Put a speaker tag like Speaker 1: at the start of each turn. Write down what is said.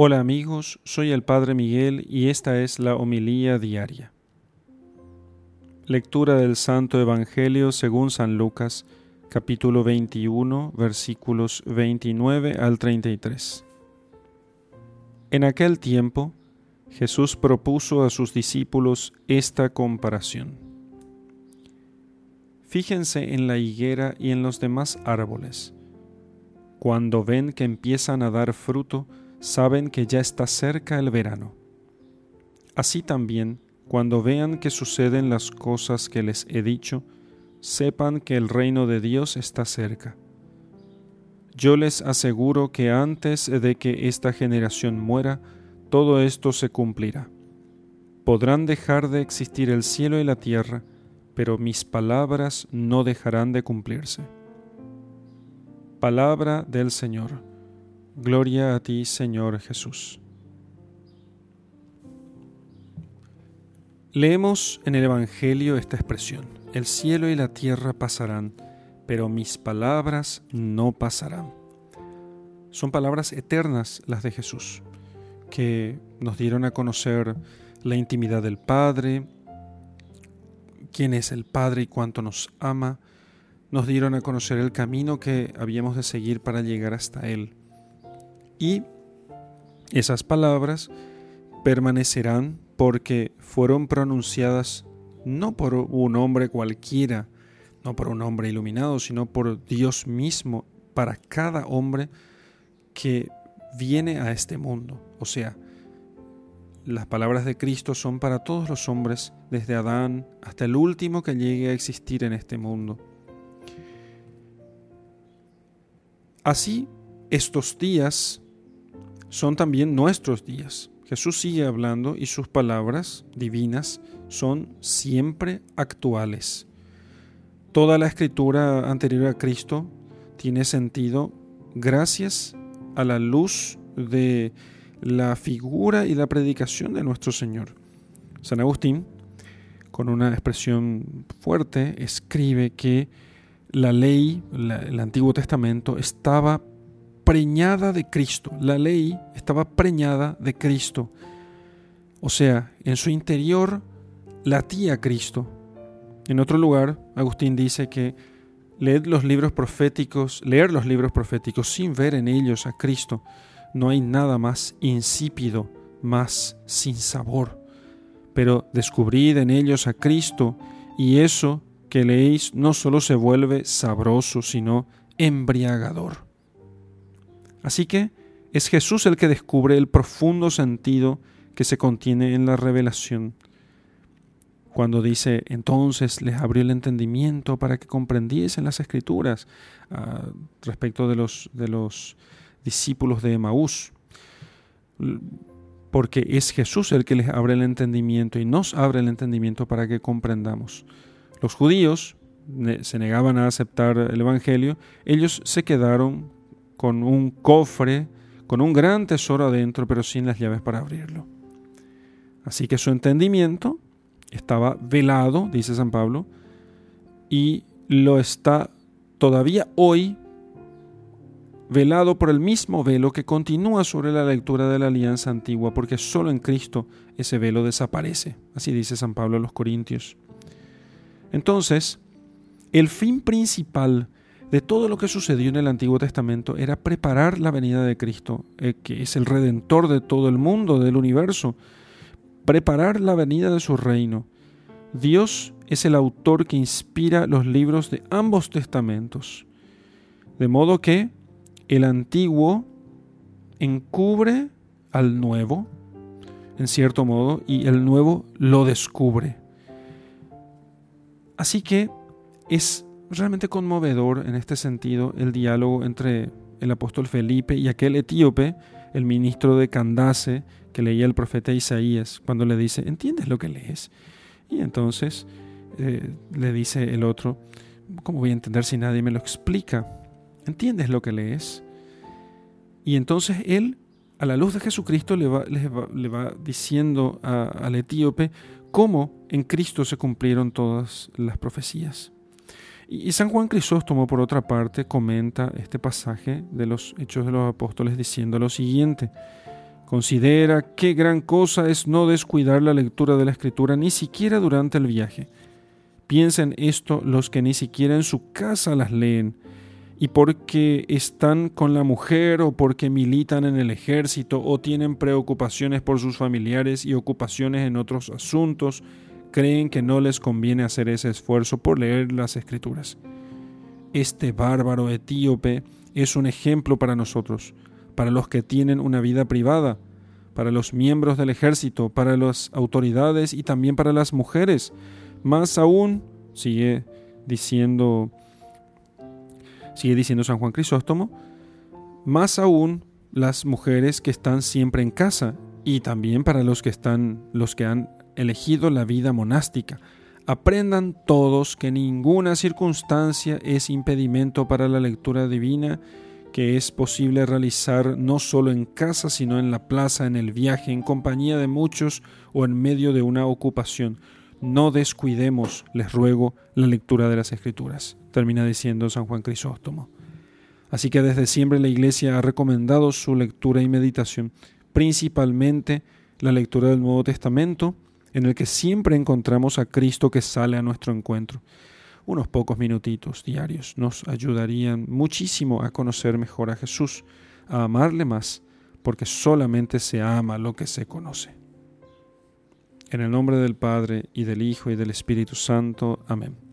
Speaker 1: Hola amigos, soy el Padre Miguel y esta es la homilía diaria. Lectura del Santo Evangelio según San Lucas, capítulo 21, versículos 29 al 33. En aquel tiempo, Jesús propuso a sus discípulos esta comparación. Fíjense en la higuera y en los demás árboles. Cuando ven que empiezan a dar fruto, saben que ya está cerca el verano. Así también, cuando vean que suceden las cosas que les he dicho, sepan que el reino de Dios está cerca. Yo les aseguro que antes de que esta generación muera, todo esto se cumplirá. Podrán dejar de existir el cielo y la tierra, pero mis palabras no dejarán de cumplirse. Palabra del Señor. Gloria a ti, Señor Jesús. Leemos en el Evangelio esta expresión, el cielo y la tierra pasarán, pero mis palabras no pasarán. Son palabras eternas las de Jesús, que nos dieron a conocer la intimidad del Padre, quién es el Padre y cuánto nos ama, nos dieron a conocer el camino que habíamos de seguir para llegar hasta Él. Y esas palabras permanecerán porque fueron pronunciadas no por un hombre cualquiera, no por un hombre iluminado, sino por Dios mismo para cada hombre que viene a este mundo. O sea, las palabras de Cristo son para todos los hombres, desde Adán hasta el último que llegue a existir en este mundo. Así, estos días son también nuestros días. Jesús sigue hablando y sus palabras divinas son siempre actuales. Toda la escritura anterior a Cristo tiene sentido gracias a la luz de la figura y la predicación de nuestro Señor. San Agustín, con una expresión fuerte, escribe que la ley, el Antiguo Testamento, estaba preñada de Cristo. La ley estaba preñada de Cristo. O sea, en su interior latía Cristo. En otro lugar, Agustín dice que leer los libros proféticos, leer los libros proféticos sin ver en ellos a Cristo, no hay nada más insípido, más sin sabor. Pero descubrid en ellos a Cristo y eso que leéis no solo se vuelve sabroso, sino embriagador. Así que es Jesús el que descubre el profundo sentido que se contiene en la revelación. Cuando dice, entonces les abrió el entendimiento para que comprendiesen las escrituras ah, respecto de los, de los discípulos de Emaús. Porque es Jesús el que les abre el entendimiento y nos abre el entendimiento para que comprendamos. Los judíos se negaban a aceptar el Evangelio, ellos se quedaron con un cofre, con un gran tesoro adentro, pero sin las llaves para abrirlo. Así que su entendimiento estaba velado, dice San Pablo, y lo está todavía hoy velado por el mismo velo que continúa sobre la lectura de la alianza antigua, porque solo en Cristo ese velo desaparece. Así dice San Pablo a los Corintios. Entonces, el fin principal de todo lo que sucedió en el Antiguo Testamento era preparar la venida de Cristo, eh, que es el redentor de todo el mundo, del universo, preparar la venida de su reino. Dios es el autor que inspira los libros de ambos testamentos, de modo que el antiguo encubre al nuevo, en cierto modo, y el nuevo lo descubre. Así que es realmente conmovedor en este sentido el diálogo entre el apóstol Felipe y aquel etíope, el ministro de Candace, que leía el profeta Isaías, cuando le dice, ¿entiendes lo que lees? Y entonces eh, le dice el otro, ¿cómo voy a entender si nadie me lo explica? ¿Entiendes lo que lees? Y entonces él, a la luz de Jesucristo, le va, le va, diciendo al etíope cómo en Cristo se cumplieron todas las profecías. Y San Juan Crisóstomo, por otra parte, comenta este pasaje de los Hechos de los Apóstoles diciendo lo siguiente, Considera qué gran cosa es no descuidar la lectura de la escritura ni siquiera durante el viaje. Piensa en esto los que ni siquiera en su casa las leen, y porque están con la mujer o porque militan en el ejército o tienen preocupaciones por sus familiares y ocupaciones en otros asuntos, creen que no les conviene hacer ese esfuerzo por leer las escrituras. Este bárbaro etíope es un ejemplo para nosotros para los que tienen una vida privada, para los miembros del ejército, para las autoridades y también para las mujeres. Más aún, sigue diciendo, sigue diciendo San Juan Crisóstomo, más aún las mujeres que están siempre en casa y también para los que están los que han elegido la vida monástica. Aprendan todos que ninguna circunstancia es impedimento para la lectura divina que es posible realizar no solo en casa, sino en la plaza, en el viaje, en compañía de muchos o en medio de una ocupación. No descuidemos, les ruego, la lectura de las Escrituras, termina diciendo San Juan Crisóstomo. Así que desde siempre la Iglesia ha recomendado su lectura y meditación, principalmente la lectura del Nuevo Testamento, en el que siempre encontramos a Cristo que sale a nuestro encuentro unos pocos minutitos diarios nos ayudarían muchísimo a conocer mejor a Jesús, a amarle más, porque solamente se ama lo que se conoce. En el nombre del Padre, y del Hijo, y del Espíritu Santo. Amén.